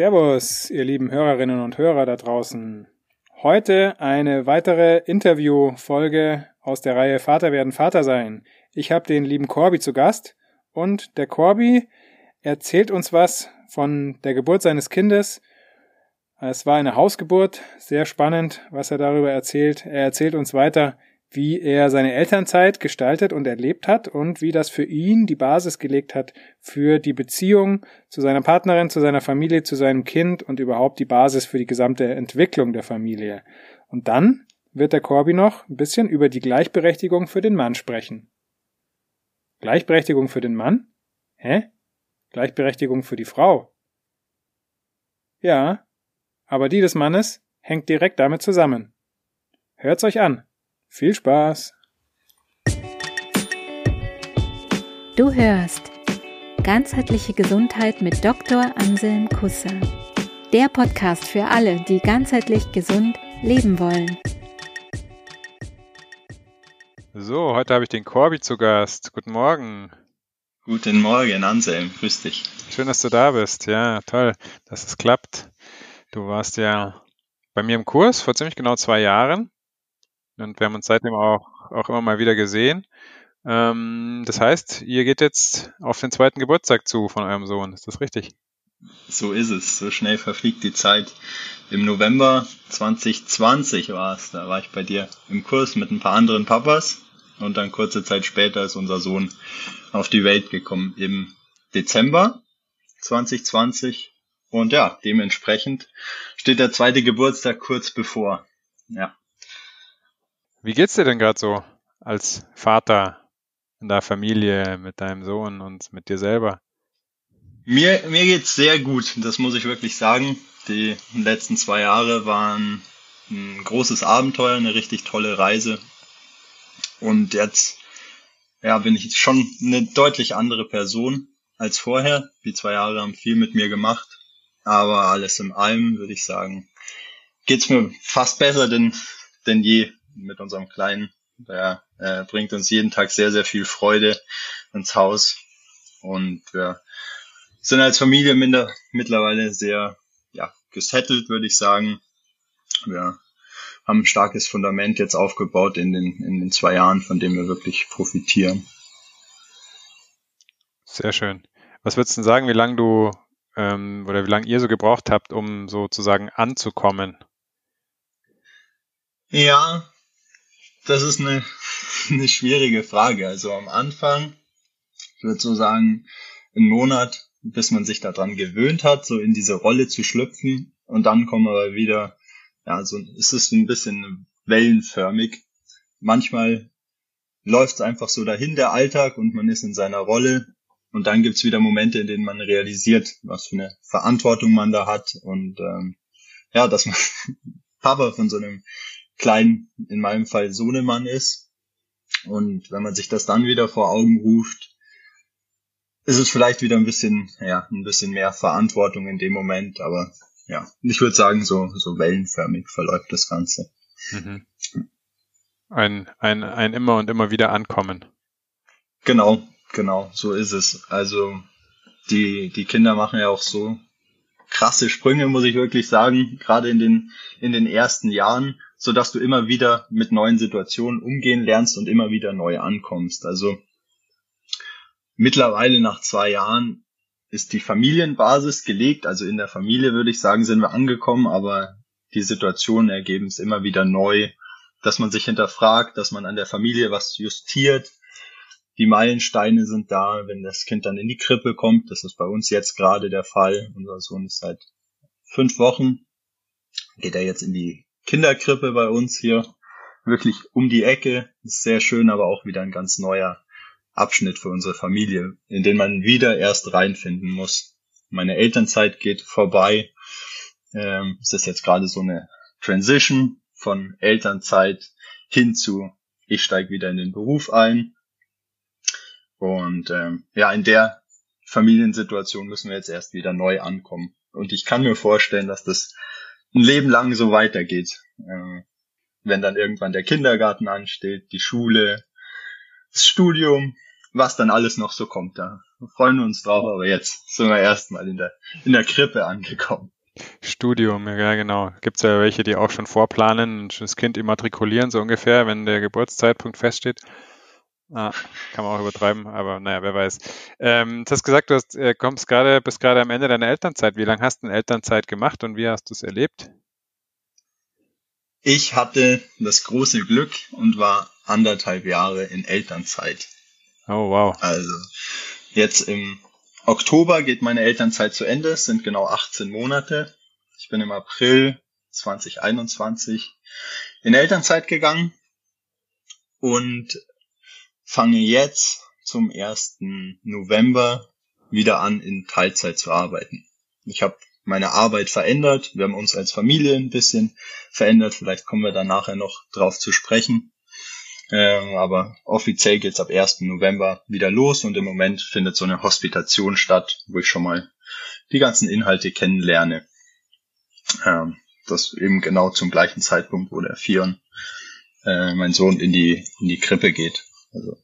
Servus, ihr lieben Hörerinnen und Hörer da draußen. Heute eine weitere Interviewfolge aus der Reihe Vater werden Vater sein. Ich habe den lieben Corby zu Gast und der Corby erzählt uns was von der Geburt seines Kindes. Es war eine Hausgeburt, sehr spannend, was er darüber erzählt. Er erzählt uns weiter, wie er seine Elternzeit gestaltet und erlebt hat und wie das für ihn die Basis gelegt hat für die Beziehung zu seiner Partnerin, zu seiner Familie, zu seinem Kind und überhaupt die Basis für die gesamte Entwicklung der Familie. Und dann wird der Corby noch ein bisschen über die Gleichberechtigung für den Mann sprechen. Gleichberechtigung für den Mann? Hä? Gleichberechtigung für die Frau? Ja, aber die des Mannes hängt direkt damit zusammen. Hört's euch an. Viel Spaß! Du hörst Ganzheitliche Gesundheit mit Dr. Anselm Kusser. Der Podcast für alle, die ganzheitlich gesund leben wollen. So, heute habe ich den Corby zu Gast. Guten Morgen. Guten Morgen, Anselm. Grüß dich. Schön, dass du da bist. Ja, toll, dass es klappt. Du warst ja bei mir im Kurs vor ziemlich genau zwei Jahren und wir haben uns seitdem auch, auch immer mal wieder gesehen. Ähm, das heißt, ihr geht jetzt auf den zweiten Geburtstag zu von eurem Sohn. Ist das richtig? So ist es. So schnell verfliegt die Zeit. Im November 2020 war es. Da war ich bei dir im Kurs mit ein paar anderen Papas. Und dann kurze Zeit später ist unser Sohn auf die Welt gekommen. Im Dezember 2020. Und ja, dementsprechend steht der zweite Geburtstag kurz bevor. Ja. Wie geht's dir denn gerade so als Vater in der Familie mit deinem Sohn und mit dir selber? Mir, mir geht's sehr gut, das muss ich wirklich sagen. Die letzten zwei Jahre waren ein großes Abenteuer, eine richtig tolle Reise. Und jetzt ja, bin ich schon eine deutlich andere Person als vorher. Die zwei Jahre haben viel mit mir gemacht. Aber alles in allem würde ich sagen, geht's mir fast besser denn, denn je mit unserem Kleinen. Der äh, bringt uns jeden Tag sehr, sehr viel Freude ins Haus. Und wir sind als Familie minder, mittlerweile sehr ja, gesettelt, würde ich sagen. Wir haben ein starkes Fundament jetzt aufgebaut in den, in den zwei Jahren, von dem wir wirklich profitieren. Sehr schön. Was würdest du sagen, wie lange du ähm, oder wie lange ihr so gebraucht habt, um sozusagen anzukommen? Ja, das ist eine, eine schwierige Frage. Also am Anfang, ich würde so sagen, einen Monat, bis man sich daran gewöhnt hat, so in diese Rolle zu schlüpfen. Und dann kommen wir wieder, ja, so ist es ein bisschen wellenförmig. Manchmal läuft es einfach so dahin, der Alltag, und man ist in seiner Rolle. Und dann gibt's wieder Momente, in denen man realisiert, was für eine Verantwortung man da hat. Und ähm, ja, dass man Papa von so einem klein, in meinem Fall Sohnemann ist. Und wenn man sich das dann wieder vor Augen ruft, ist es vielleicht wieder ein bisschen, ja, ein bisschen mehr Verantwortung in dem Moment, aber ja, ich würde sagen, so, so wellenförmig verläuft das Ganze. Mhm. Ein, ein, ein immer und immer wieder ankommen. Genau, genau, so ist es. Also, die, die Kinder machen ja auch so krasse Sprünge, muss ich wirklich sagen, gerade in den, in den ersten Jahren so dass du immer wieder mit neuen Situationen umgehen lernst und immer wieder neu ankommst. Also mittlerweile nach zwei Jahren ist die Familienbasis gelegt. Also in der Familie würde ich sagen, sind wir angekommen, aber die Situationen ergeben es immer wieder neu, dass man sich hinterfragt, dass man an der Familie was justiert. Die Meilensteine sind da, wenn das Kind dann in die Krippe kommt. Das ist bei uns jetzt gerade der Fall. Unser Sohn ist seit fünf Wochen, geht er jetzt in die Kinderkrippe bei uns hier. Wirklich um die Ecke. Ist sehr schön, aber auch wieder ein ganz neuer Abschnitt für unsere Familie, in den man wieder erst reinfinden muss. Meine Elternzeit geht vorbei. Ähm, es ist jetzt gerade so eine Transition von Elternzeit hin zu ich steige wieder in den Beruf ein. Und ähm, ja, in der Familiensituation müssen wir jetzt erst wieder neu ankommen. Und ich kann mir vorstellen, dass das ein Leben lang so weitergeht. Äh, wenn dann irgendwann der Kindergarten ansteht, die Schule, das Studium, was dann alles noch so kommt, da freuen wir uns drauf, aber jetzt sind wir erstmal in der, in der Krippe angekommen. Studium, ja genau. Gibt es ja welche, die auch schon vorplanen und das Kind immatrikulieren, so ungefähr, wenn der Geburtszeitpunkt feststeht. Ah, kann man auch übertreiben, aber naja, wer weiß. Ähm, du hast gesagt, du hast, äh, kommst gerade, bist gerade am Ende deiner Elternzeit. Wie lange hast du denn Elternzeit gemacht und wie hast du es erlebt? Ich hatte das große Glück und war anderthalb Jahre in Elternzeit. Oh wow. Also jetzt im Oktober geht meine Elternzeit zu Ende, es sind genau 18 Monate. Ich bin im April 2021 in Elternzeit gegangen und fange jetzt zum 1. November wieder an, in Teilzeit zu arbeiten. Ich habe meine Arbeit verändert, wir haben uns als Familie ein bisschen verändert, vielleicht kommen wir da nachher noch drauf zu sprechen. Ähm, aber offiziell geht's ab 1. November wieder los und im Moment findet so eine Hospitation statt, wo ich schon mal die ganzen Inhalte kennenlerne. Ähm, das eben genau zum gleichen Zeitpunkt, wo der Fion, äh, mein Sohn, in die, in die Krippe geht. Also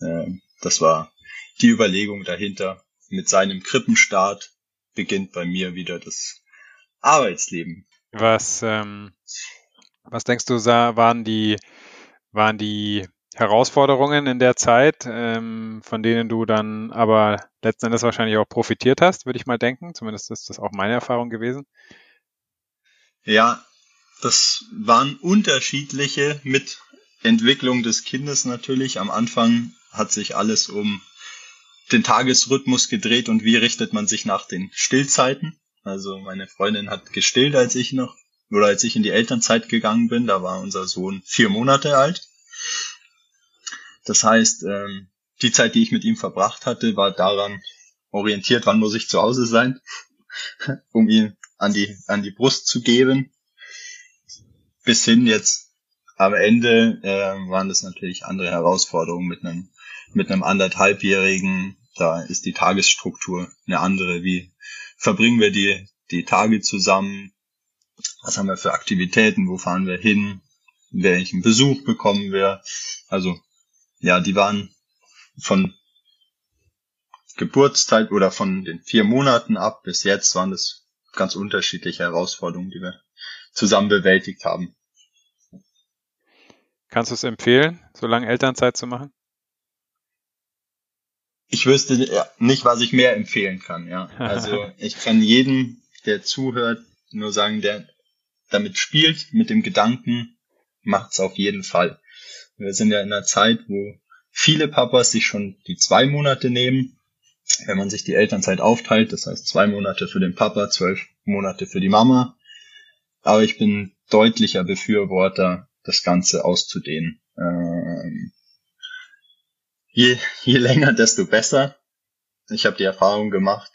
äh, das war die Überlegung dahinter. Mit seinem Krippenstart beginnt bei mir wieder das Arbeitsleben. Was, ähm, was denkst du, waren die, waren die Herausforderungen in der Zeit, ähm, von denen du dann aber letzten Endes wahrscheinlich auch profitiert hast, würde ich mal denken. Zumindest ist das auch meine Erfahrung gewesen. Ja, das waren unterschiedliche mit Entwicklung des Kindes natürlich. Am Anfang hat sich alles um den Tagesrhythmus gedreht und wie richtet man sich nach den Stillzeiten. Also meine Freundin hat gestillt, als ich noch, oder als ich in die Elternzeit gegangen bin, da war unser Sohn vier Monate alt. Das heißt, ähm, die Zeit, die ich mit ihm verbracht hatte, war daran orientiert, wann muss ich zu Hause sein, um ihn an die, an die Brust zu geben. Bis hin jetzt am Ende äh, waren das natürlich andere Herausforderungen mit einem mit einem anderthalbjährigen. Da ist die Tagesstruktur eine andere. Wie verbringen wir die die Tage zusammen? Was haben wir für Aktivitäten? Wo fahren wir hin? Welchen Besuch bekommen wir? Also ja, die waren von Geburtszeit oder von den vier Monaten ab bis jetzt waren das ganz unterschiedliche Herausforderungen, die wir zusammen bewältigt haben. Kannst du es empfehlen, so lange Elternzeit zu machen? Ich wüsste nicht, was ich mehr empfehlen kann, ja. Also ich kann jedem, der zuhört, nur sagen, der damit spielt, mit dem Gedanken, macht's auf jeden Fall. Wir sind ja in einer Zeit, wo viele Papas sich schon die zwei Monate nehmen, wenn man sich die Elternzeit aufteilt, das heißt zwei Monate für den Papa, zwölf Monate für die Mama. Aber ich bin deutlicher Befürworter das Ganze auszudehnen. Ähm, je, je länger, desto besser. Ich habe die Erfahrung gemacht,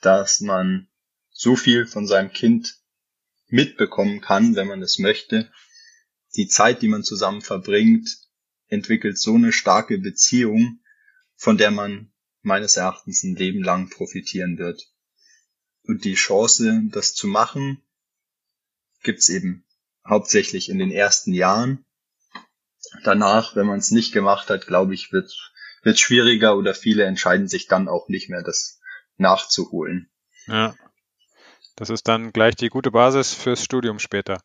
dass man so viel von seinem Kind mitbekommen kann, wenn man es möchte. Die Zeit, die man zusammen verbringt, entwickelt so eine starke Beziehung, von der man meines Erachtens ein Leben lang profitieren wird. Und die Chance, das zu machen, gibt's eben hauptsächlich in den ersten Jahren. Danach, wenn man es nicht gemacht hat, glaube ich, wird wird schwieriger oder viele entscheiden sich dann auch nicht mehr, das nachzuholen. Ja. Das ist dann gleich die gute Basis fürs Studium später.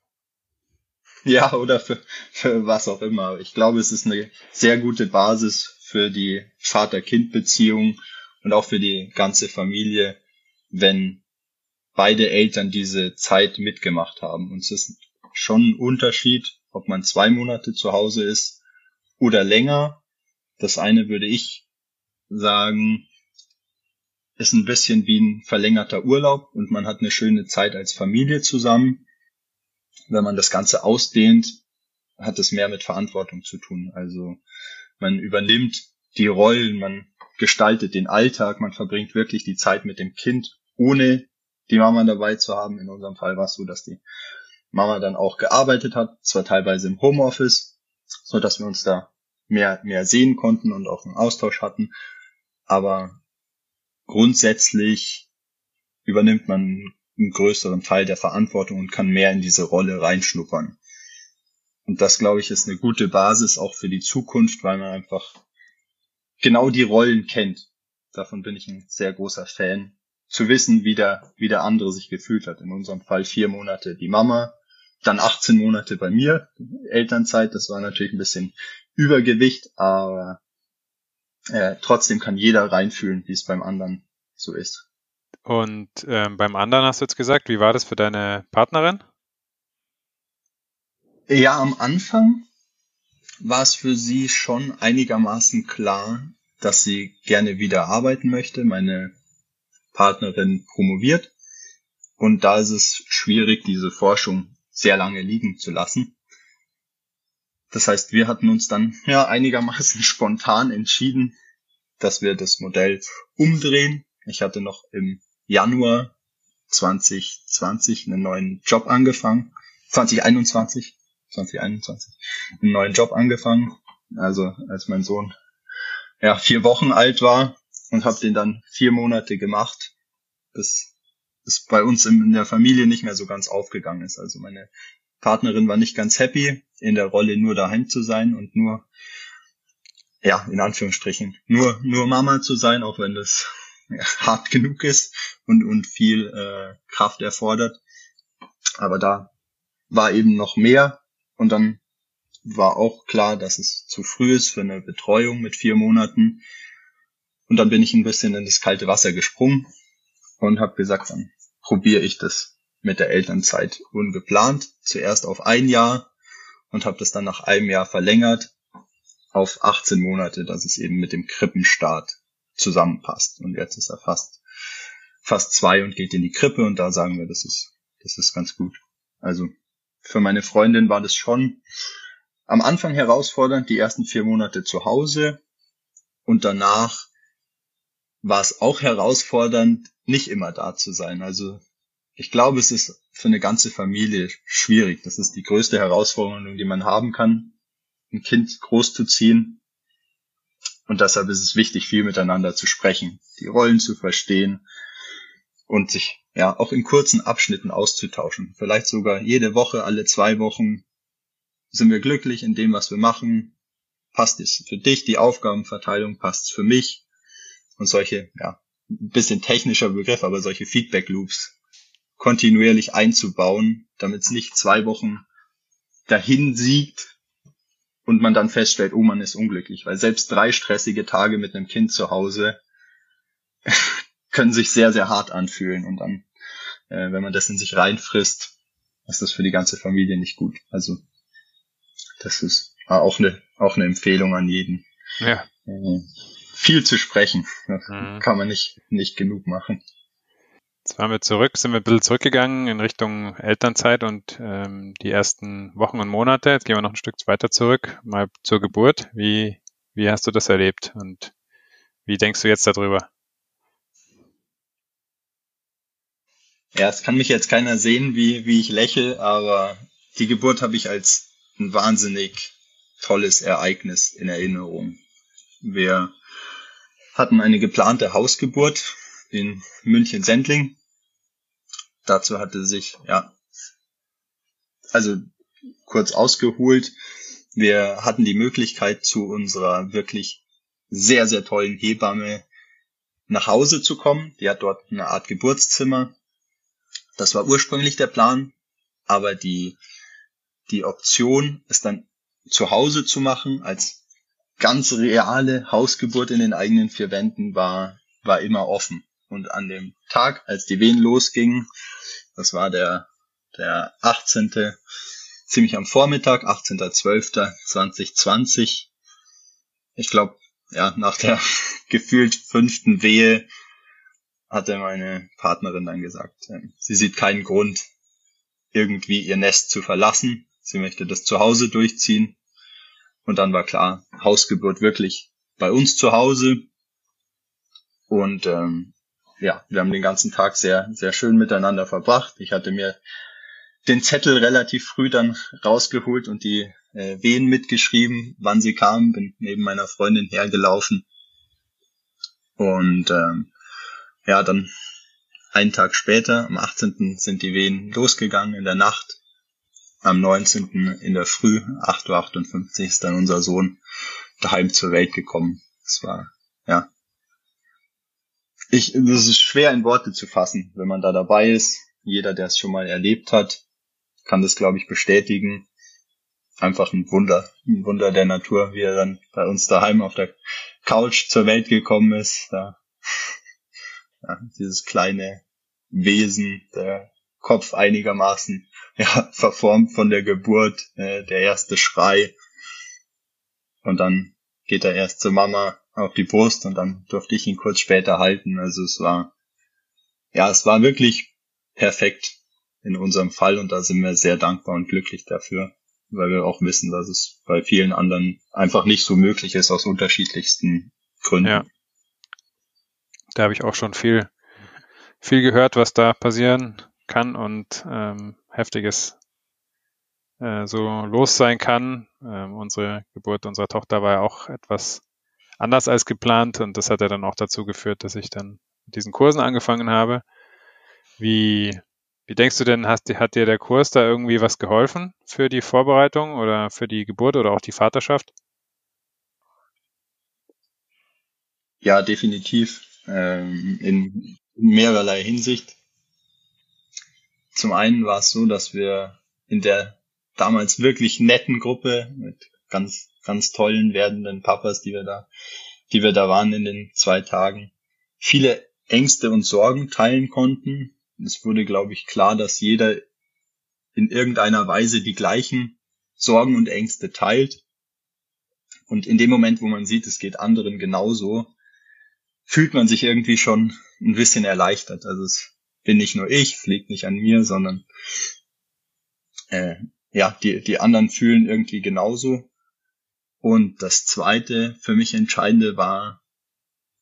Ja, oder für, für was auch immer. Ich glaube, es ist eine sehr gute Basis für die Vater-Kind-Beziehung und auch für die ganze Familie, wenn beide Eltern diese Zeit mitgemacht haben. Und es ist schon ein Unterschied, ob man zwei Monate zu Hause ist oder länger. Das eine würde ich sagen, ist ein bisschen wie ein verlängerter Urlaub und man hat eine schöne Zeit als Familie zusammen. Wenn man das Ganze ausdehnt, hat es mehr mit Verantwortung zu tun. Also man übernimmt die Rollen, man gestaltet den Alltag, man verbringt wirklich die Zeit mit dem Kind, ohne die Mama dabei zu haben. In unserem Fall war es so, dass die Mama dann auch gearbeitet hat, zwar teilweise im Homeoffice, so dass wir uns da mehr, mehr sehen konnten und auch einen Austausch hatten. Aber grundsätzlich übernimmt man einen größeren Teil der Verantwortung und kann mehr in diese Rolle reinschnuppern. Und das, glaube ich, ist eine gute Basis auch für die Zukunft, weil man einfach genau die Rollen kennt. Davon bin ich ein sehr großer Fan. Zu wissen, wie der, wie der andere sich gefühlt hat. In unserem Fall vier Monate die Mama, dann 18 Monate bei mir, Elternzeit. Das war natürlich ein bisschen Übergewicht, aber äh, trotzdem kann jeder reinfühlen, wie es beim anderen so ist. Und ähm, beim anderen hast du jetzt gesagt, wie war das für deine Partnerin? Ja, am Anfang war es für sie schon einigermaßen klar, dass sie gerne wieder arbeiten möchte. Meine Partnerin promoviert. Und da ist es schwierig, diese Forschung sehr lange liegen zu lassen. Das heißt, wir hatten uns dann ja einigermaßen spontan entschieden, dass wir das Modell umdrehen. Ich hatte noch im Januar 2020 einen neuen Job angefangen. 2021, 2021, einen neuen Job angefangen. Also als mein Sohn ja vier Wochen alt war und habe den dann vier Monate gemacht, bis es bei uns in der Familie nicht mehr so ganz aufgegangen ist. Also meine Partnerin war nicht ganz happy, in der Rolle nur daheim zu sein und nur, ja, in Anführungsstrichen, nur, nur Mama zu sein, auch wenn das hart genug ist und, und viel äh, Kraft erfordert. Aber da war eben noch mehr und dann war auch klar, dass es zu früh ist für eine Betreuung mit vier Monaten. Und dann bin ich ein bisschen in das kalte Wasser gesprungen und habe gesagt, dann probiere ich das mit der Elternzeit ungeplant. Zuerst auf ein Jahr und habe das dann nach einem Jahr verlängert auf 18 Monate, dass es eben mit dem Krippenstart zusammenpasst. Und jetzt ist er fast, fast zwei und geht in die Krippe und da sagen wir, das ist, das ist ganz gut. Also für meine Freundin war das schon am Anfang herausfordernd, die ersten vier Monate zu Hause und danach war es auch herausfordernd, nicht immer da zu sein. Also ich glaube, es ist für eine ganze Familie schwierig. Das ist die größte Herausforderung, die man haben kann, ein Kind großzuziehen. Und deshalb ist es wichtig, viel miteinander zu sprechen, die Rollen zu verstehen und sich ja auch in kurzen Abschnitten auszutauschen. Vielleicht sogar jede Woche, alle zwei Wochen sind wir glücklich in dem, was wir machen? Passt es für dich? Die Aufgabenverteilung passt für mich? Und solche, ja, bisschen technischer Begriff, aber solche Feedback Loops kontinuierlich einzubauen, damit es nicht zwei Wochen dahin siegt und man dann feststellt, oh, man ist unglücklich, weil selbst drei stressige Tage mit einem Kind zu Hause können sich sehr, sehr hart anfühlen und dann, äh, wenn man das in sich reinfrisst, ist das für die ganze Familie nicht gut. Also das ist auch eine, auch eine Empfehlung an jeden. Ja. Äh, viel zu sprechen. Mhm. Kann man nicht, nicht genug machen. Jetzt waren wir zurück, sind wir ein bisschen zurückgegangen in Richtung Elternzeit und ähm, die ersten Wochen und Monate. Jetzt gehen wir noch ein Stück weiter zurück, mal zur Geburt. Wie, wie hast du das erlebt und wie denkst du jetzt darüber? Ja, es kann mich jetzt keiner sehen, wie, wie ich lächle, aber die Geburt habe ich als ein wahnsinnig tolles Ereignis in Erinnerung. Wir hatten eine geplante Hausgeburt in München-Sendling. Dazu hatte sich, ja, also kurz ausgeholt, wir hatten die Möglichkeit, zu unserer wirklich sehr, sehr tollen Hebamme nach Hause zu kommen. Die hat dort eine Art Geburtszimmer. Das war ursprünglich der Plan, aber die die Option, es dann zu Hause zu machen, als ganz reale Hausgeburt in den eigenen vier Wänden war, war immer offen. Und an dem Tag, als die Wehen losgingen, das war der, der 18. ziemlich am Vormittag, 18.12.2020. Ich glaube, ja, nach der gefühlt fünften Wehe hatte meine Partnerin dann gesagt, ähm, sie sieht keinen Grund, irgendwie ihr Nest zu verlassen. Sie möchte das zu Hause durchziehen. Und dann war klar, Hausgeburt wirklich bei uns zu Hause. Und ähm, ja, wir haben den ganzen Tag sehr, sehr schön miteinander verbracht. Ich hatte mir den Zettel relativ früh dann rausgeholt und die äh, Wehen mitgeschrieben, wann sie kamen, bin neben meiner Freundin hergelaufen. Und ähm, ja, dann einen Tag später, am 18. sind die Wehen losgegangen in der Nacht am 19. in der Früh, 8.58 Uhr, ist dann unser Sohn daheim zur Welt gekommen. Das war, ja, ich, das ist schwer in Worte zu fassen, wenn man da dabei ist. Jeder, der es schon mal erlebt hat, kann das, glaube ich, bestätigen. Einfach ein Wunder, ein Wunder der Natur, wie er dann bei uns daheim auf der Couch zur Welt gekommen ist. Da, ja, dieses kleine Wesen, der Kopf einigermaßen ja, verformt von der Geburt, äh, der erste Schrei. Und dann geht er erst zur Mama auf die Brust und dann durfte ich ihn kurz später halten. Also es war, ja, es war wirklich perfekt in unserem Fall und da sind wir sehr dankbar und glücklich dafür, weil wir auch wissen, dass es bei vielen anderen einfach nicht so möglich ist aus unterschiedlichsten Gründen. Ja. Da habe ich auch schon viel, viel gehört, was da passieren kann und ähm, heftiges äh, so los sein kann. Ähm, unsere Geburt unserer Tochter war ja auch etwas anders als geplant und das hat ja dann auch dazu geführt, dass ich dann mit diesen Kursen angefangen habe. Wie, wie denkst du denn, hast, hat dir der Kurs da irgendwie was geholfen für die Vorbereitung oder für die Geburt oder auch die Vaterschaft? Ja, definitiv. Ähm, in mehrerlei Hinsicht. Zum einen war es so, dass wir in der damals wirklich netten Gruppe mit ganz, ganz tollen werdenden Papas, die wir da, die wir da waren in den zwei Tagen, viele Ängste und Sorgen teilen konnten. Es wurde, glaube ich, klar, dass jeder in irgendeiner Weise die gleichen Sorgen und Ängste teilt. Und in dem Moment, wo man sieht, es geht anderen genauso, fühlt man sich irgendwie schon ein bisschen erleichtert. Also es bin nicht nur ich, fliegt nicht an mir, sondern äh, ja, die, die anderen fühlen irgendwie genauso. Und das zweite für mich entscheidende war,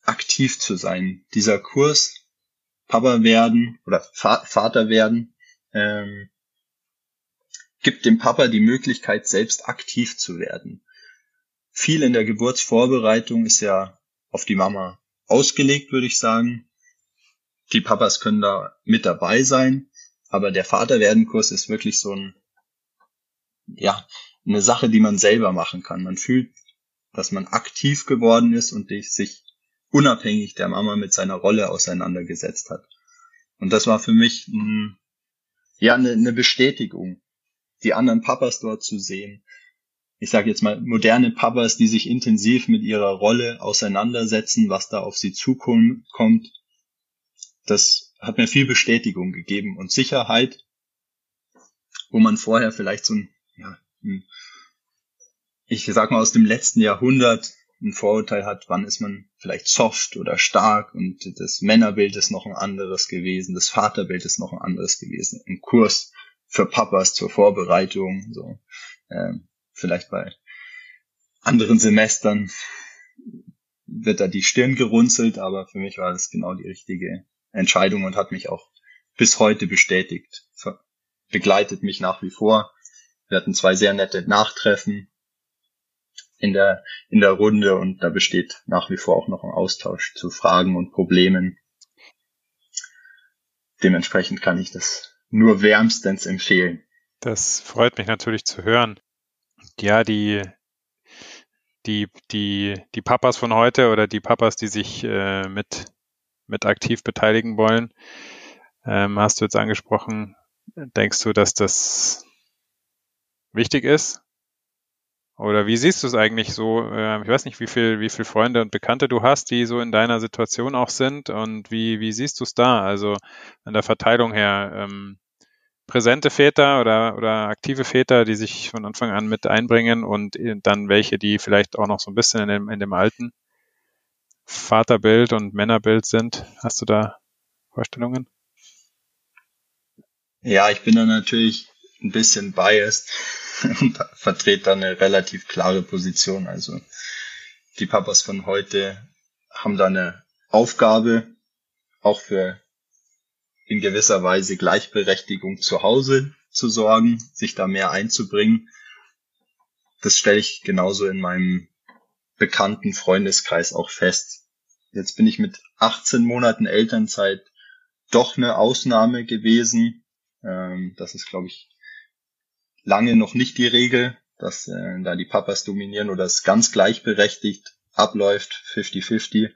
aktiv zu sein. Dieser Kurs, Papa werden oder Va Vater werden, ähm, gibt dem Papa die Möglichkeit, selbst aktiv zu werden. Viel in der Geburtsvorbereitung ist ja auf die Mama ausgelegt, würde ich sagen. Die Papas können da mit dabei sein, aber der Vaterwerden-Kurs ist wirklich so ein, ja, eine Sache, die man selber machen kann. Man fühlt, dass man aktiv geworden ist und sich unabhängig der Mama mit seiner Rolle auseinandergesetzt hat. Und das war für mich ein, ja eine, eine Bestätigung, die anderen Papas dort zu sehen. Ich sage jetzt mal moderne Papas, die sich intensiv mit ihrer Rolle auseinandersetzen, was da auf sie zukommt. Das hat mir viel Bestätigung gegeben und Sicherheit, wo man vorher vielleicht so ein, ja, ein ich sag mal aus dem letzten Jahrhundert ein Vorurteil hat, wann ist man vielleicht soft oder stark und das Männerbild ist noch ein anderes gewesen, das Vaterbild ist noch ein anderes gewesen. Ein Kurs für Papas zur Vorbereitung, so ähm, vielleicht bei anderen Semestern wird da die Stirn gerunzelt, aber für mich war das genau die richtige Entscheidung und hat mich auch bis heute bestätigt. Begleitet mich nach wie vor. Wir hatten zwei sehr nette Nachtreffen in der, in der Runde und da besteht nach wie vor auch noch ein Austausch zu Fragen und Problemen. Dementsprechend kann ich das nur wärmstens empfehlen. Das freut mich natürlich zu hören. Ja, die, die, die, die Papas von heute oder die Papas, die sich äh, mit, mit aktiv beteiligen wollen, ähm, hast du jetzt angesprochen. Denkst du, dass das wichtig ist? Oder wie siehst du es eigentlich so? Ähm, ich weiß nicht, wie viel, wie viel Freunde und Bekannte du hast, die so in deiner Situation auch sind und wie, wie siehst du es da? Also an der Verteilung her, ähm, präsente Väter oder, oder aktive Väter, die sich von Anfang an mit einbringen und dann welche, die vielleicht auch noch so ein bisschen in dem, in dem alten Vaterbild und Männerbild sind. Hast du da Vorstellungen? Ja, ich bin da natürlich ein bisschen biased und vertrete da eine relativ klare Position. Also die Papas von heute haben da eine Aufgabe, auch für in gewisser Weise Gleichberechtigung zu Hause zu sorgen, sich da mehr einzubringen. Das stelle ich genauso in meinem bekannten Freundeskreis auch fest. Jetzt bin ich mit 18 Monaten Elternzeit doch eine Ausnahme gewesen. Ähm, das ist, glaube ich, lange noch nicht die Regel, dass äh, da die Papas dominieren oder es ganz gleichberechtigt abläuft, 50-50.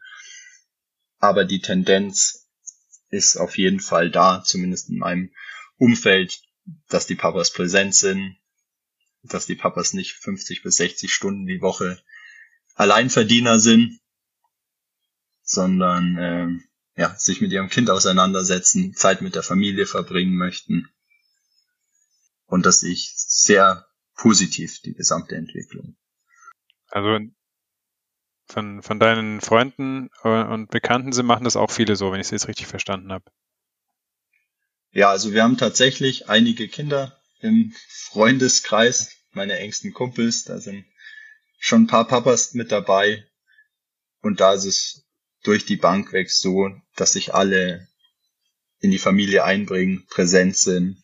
aber die Tendenz ist auf jeden Fall da, zumindest in meinem Umfeld, dass die Papas präsent sind, dass die Papas nicht 50 bis 60 Stunden die Woche Alleinverdiener sind, sondern äh, ja, sich mit ihrem Kind auseinandersetzen, Zeit mit der Familie verbringen möchten. Und das sehe ich sehr positiv, die gesamte Entwicklung. Also von, von deinen Freunden und Bekannten sie machen das auch viele so, wenn ich es jetzt richtig verstanden habe. Ja, also wir haben tatsächlich einige Kinder im Freundeskreis, meine engsten Kumpels, da sind schon ein paar Papas mit dabei. Und da ist es durch die Bank weg so, dass sich alle in die Familie einbringen, präsent sind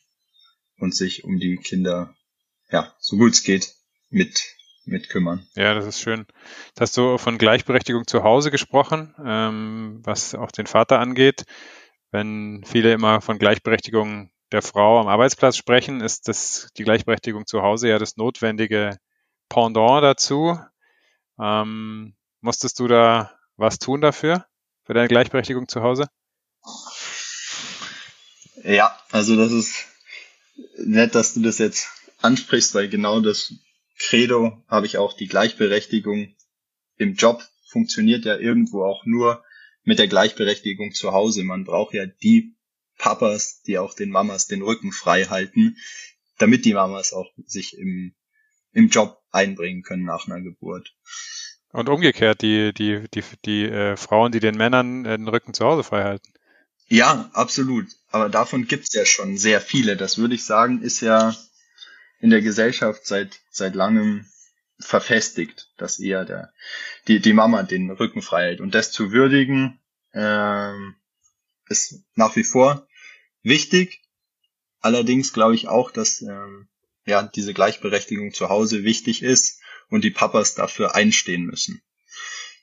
und sich um die Kinder, ja, so gut es geht, mit, mit kümmern. Ja, das ist schön. Jetzt hast du von Gleichberechtigung zu Hause gesprochen, ähm, was auch den Vater angeht. Wenn viele immer von Gleichberechtigung der Frau am Arbeitsplatz sprechen, ist das die Gleichberechtigung zu Hause ja das notwendige Pendant dazu. Ähm, musstest du da was tun dafür, für deine Gleichberechtigung zu Hause? Ja, also das ist nett, dass du das jetzt ansprichst, weil genau das Credo habe ich auch die Gleichberechtigung im Job funktioniert ja irgendwo auch nur mit der Gleichberechtigung zu Hause. Man braucht ja die Papas, die auch den Mamas den Rücken frei halten, damit die Mamas auch sich im, im Job einbringen können nach einer Geburt. Und umgekehrt, die, die, die, die äh, Frauen, die den Männern äh, den Rücken zu Hause frei halten. Ja, absolut. Aber davon gibt's ja schon sehr viele. Das würde ich sagen, ist ja in der Gesellschaft seit, seit langem verfestigt, dass eher der, die, die Mama den Rücken frei hält. Und das zu würdigen, ähm, ist nach wie vor wichtig. Allerdings glaube ich auch, dass ähm, ja diese Gleichberechtigung zu Hause wichtig ist und die Papas dafür einstehen müssen.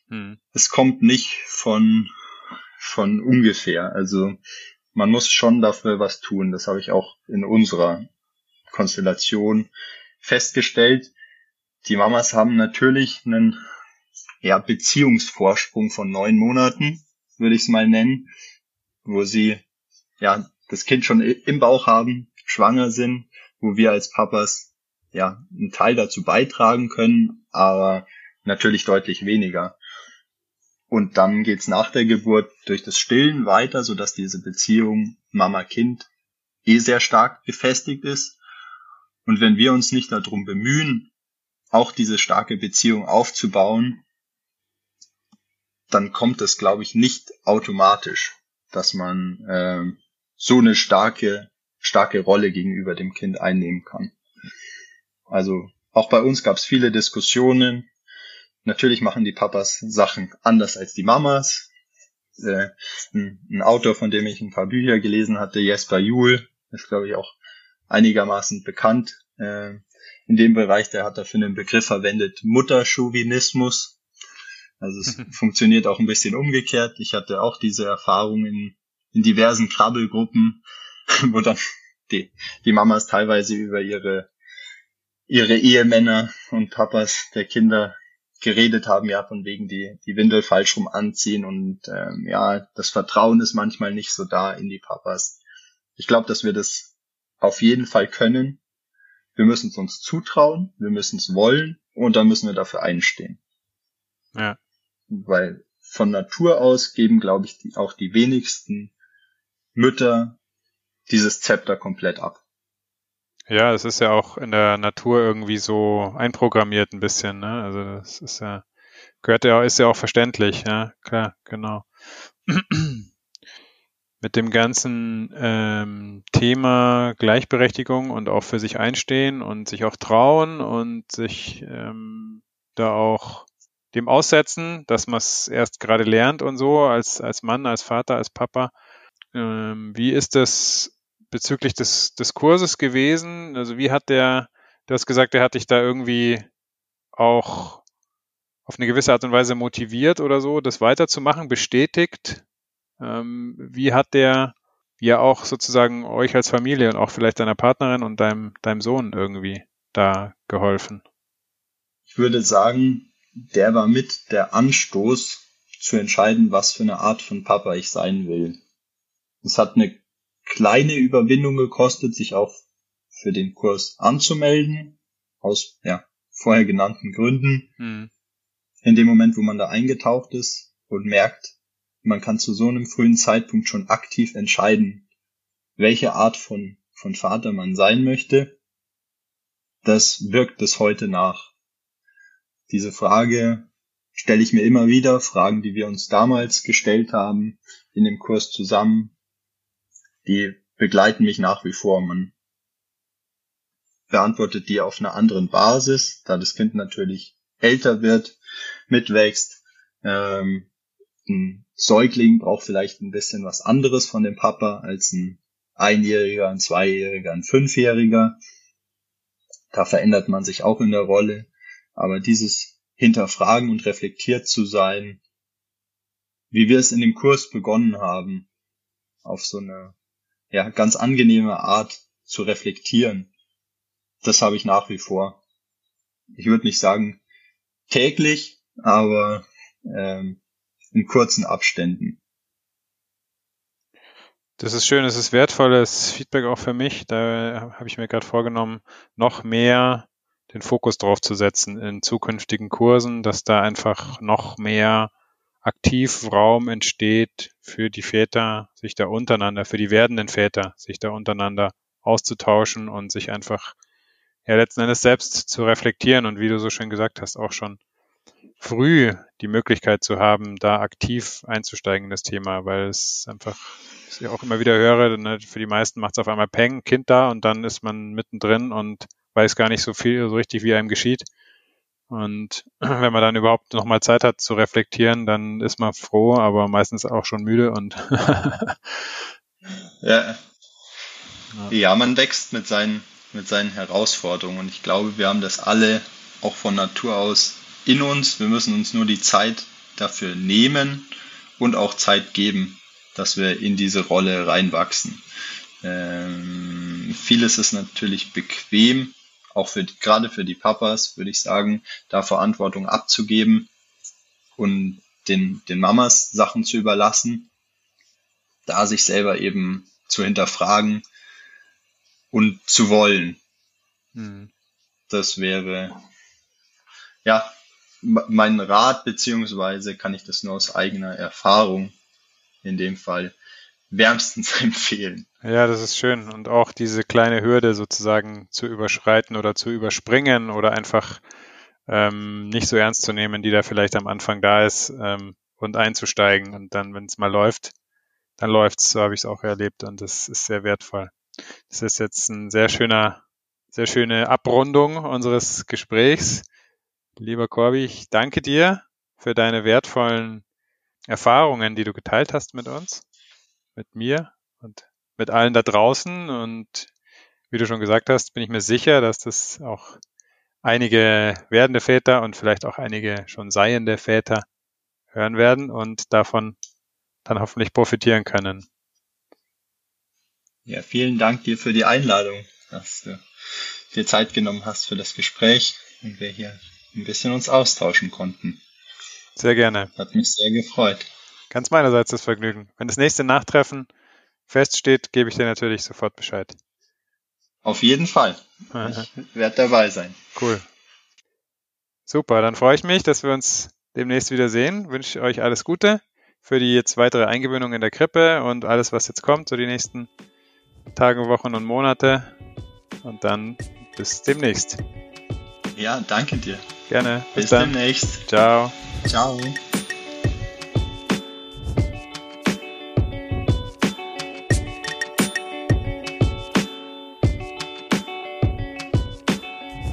Hm. Es kommt nicht von, von ungefähr. Also man muss schon dafür was tun. Das habe ich auch in unserer Konstellation festgestellt. Die Mamas haben natürlich einen ja, Beziehungsvorsprung von neun Monaten, würde ich es mal nennen, wo sie ja das Kind schon im Bauch haben, schwanger sind, wo wir als Papas ja, einen Teil dazu beitragen können, aber natürlich deutlich weniger. Und dann geht's nach der Geburt durch das Stillen weiter, so dass diese Beziehung Mama-Kind eh sehr stark gefestigt ist. Und wenn wir uns nicht darum bemühen, auch diese starke Beziehung aufzubauen, dann kommt es, glaube ich, nicht automatisch, dass man äh, so eine starke, starke Rolle gegenüber dem Kind einnehmen kann. Also auch bei uns gab es viele Diskussionen. Natürlich machen die Papas Sachen anders als die Mamas. Äh, ein, ein, Autor, von dem ich ein paar Bücher gelesen hatte, Jesper Juhl, ist glaube ich auch einigermaßen bekannt äh, in dem Bereich. Der hat dafür einen Begriff verwendet, Mutterchauvinismus. Also es funktioniert auch ein bisschen umgekehrt. Ich hatte auch diese Erfahrung in, in diversen Krabbelgruppen, wo dann die, die Mamas teilweise über ihre ihre Ehemänner und Papas der Kinder geredet haben, ja, von wegen die, die Windel falsch rum anziehen und ähm, ja, das Vertrauen ist manchmal nicht so da in die Papas. Ich glaube, dass wir das auf jeden Fall können. Wir müssen es uns zutrauen, wir müssen es wollen und dann müssen wir dafür einstehen. Ja. Weil von Natur aus geben, glaube ich, die, auch die wenigsten Mütter dieses Zepter komplett ab. Ja, es ist ja auch in der Natur irgendwie so einprogrammiert ein bisschen, ne? Also das ist ja, gehört ja, ist ja auch verständlich, ja, klar, genau. Mit dem ganzen ähm, Thema Gleichberechtigung und auch für sich einstehen und sich auch trauen und sich ähm, da auch dem aussetzen, dass man es erst gerade lernt und so, als, als Mann, als Vater, als Papa. Ähm, wie ist das bezüglich des, des Kurses gewesen? Also wie hat der, du hast gesagt, der hat dich da irgendwie auch auf eine gewisse Art und Weise motiviert oder so, das weiterzumachen, bestätigt. Ähm, wie hat der ja auch sozusagen euch als Familie und auch vielleicht deiner Partnerin und deinem, deinem Sohn irgendwie da geholfen? Ich würde sagen, der war mit der Anstoß zu entscheiden, was für eine Art von Papa ich sein will. Es hat eine kleine Überwindung gekostet, sich auch für den Kurs anzumelden, aus ja, vorher genannten Gründen. Mhm. In dem Moment, wo man da eingetaucht ist und merkt, man kann zu so einem frühen Zeitpunkt schon aktiv entscheiden, welche Art von, von Vater man sein möchte, das wirkt bis heute nach. Diese Frage stelle ich mir immer wieder, Fragen, die wir uns damals gestellt haben in dem Kurs zusammen, die begleiten mich nach wie vor. Man beantwortet die auf einer anderen Basis, da das Kind natürlich älter wird, mitwächst. Ähm, ein Säugling braucht vielleicht ein bisschen was anderes von dem Papa als ein Einjähriger, ein Zweijähriger, ein Fünfjähriger. Da verändert man sich auch in der Rolle. Aber dieses Hinterfragen und reflektiert zu sein, wie wir es in dem Kurs begonnen haben, auf so eine ja, ganz angenehme Art zu reflektieren, das habe ich nach wie vor. Ich würde nicht sagen täglich, aber ähm, in kurzen Abständen. Das ist schön, das ist wertvolles Feedback auch für mich. Da habe ich mir gerade vorgenommen, noch mehr den Fokus drauf zu setzen in zukünftigen Kursen, dass da einfach noch mehr Aktivraum entsteht für die Väter, sich da untereinander, für die werdenden Väter, sich da untereinander auszutauschen und sich einfach ja letzten Endes selbst zu reflektieren und wie du so schön gesagt hast, auch schon früh die Möglichkeit zu haben, da aktiv einzusteigen in das Thema, weil es einfach, was ich auch immer wieder höre, ne, für die meisten macht es auf einmal Peng, Kind da und dann ist man mittendrin und weiß gar nicht so viel, so richtig, wie einem geschieht. Und wenn man dann überhaupt noch mal Zeit hat zu reflektieren, dann ist man froh, aber meistens auch schon müde und ja. ja, man wächst mit seinen mit seinen Herausforderungen und ich glaube, wir haben das alle auch von Natur aus in uns. Wir müssen uns nur die Zeit dafür nehmen und auch Zeit geben, dass wir in diese Rolle reinwachsen. Ähm, vieles ist natürlich bequem, auch für gerade für die Papas würde ich sagen, da Verantwortung abzugeben und den, den Mamas Sachen zu überlassen, da sich selber eben zu hinterfragen und zu wollen. Mhm. Das wäre ja mein Rat, beziehungsweise kann ich das nur aus eigener Erfahrung in dem Fall wärmstens empfehlen. Ja, das ist schön. Und auch diese kleine Hürde sozusagen zu überschreiten oder zu überspringen oder einfach ähm, nicht so ernst zu nehmen, die da vielleicht am Anfang da ist ähm, und einzusteigen. Und dann, wenn es mal läuft, dann läuft's. So habe ich es auch erlebt und das ist sehr wertvoll. Das ist jetzt ein sehr schöner, sehr schöne Abrundung unseres Gesprächs. Lieber Corby, ich danke dir für deine wertvollen Erfahrungen, die du geteilt hast mit uns mit mir und mit allen da draußen. Und wie du schon gesagt hast, bin ich mir sicher, dass das auch einige werdende Väter und vielleicht auch einige schon seiende Väter hören werden und davon dann hoffentlich profitieren können. Ja, vielen Dank dir für die Einladung, dass du dir Zeit genommen hast für das Gespräch und wir hier ein bisschen uns austauschen konnten. Sehr gerne. Hat mich sehr gefreut. Ganz meinerseits das Vergnügen. Wenn das nächste Nachtreffen feststeht, gebe ich dir natürlich sofort Bescheid. Auf jeden Fall. Ich werde dabei sein. Cool. Super, dann freue ich mich, dass wir uns demnächst wieder sehen. Wünsche euch alles Gute für die jetzt weitere Eingewöhnung in der Krippe und alles, was jetzt kommt, so die nächsten Tage, Wochen und Monate. Und dann bis demnächst. Ja, danke dir. Gerne. Bis, bis demnächst. Ciao. Ciao.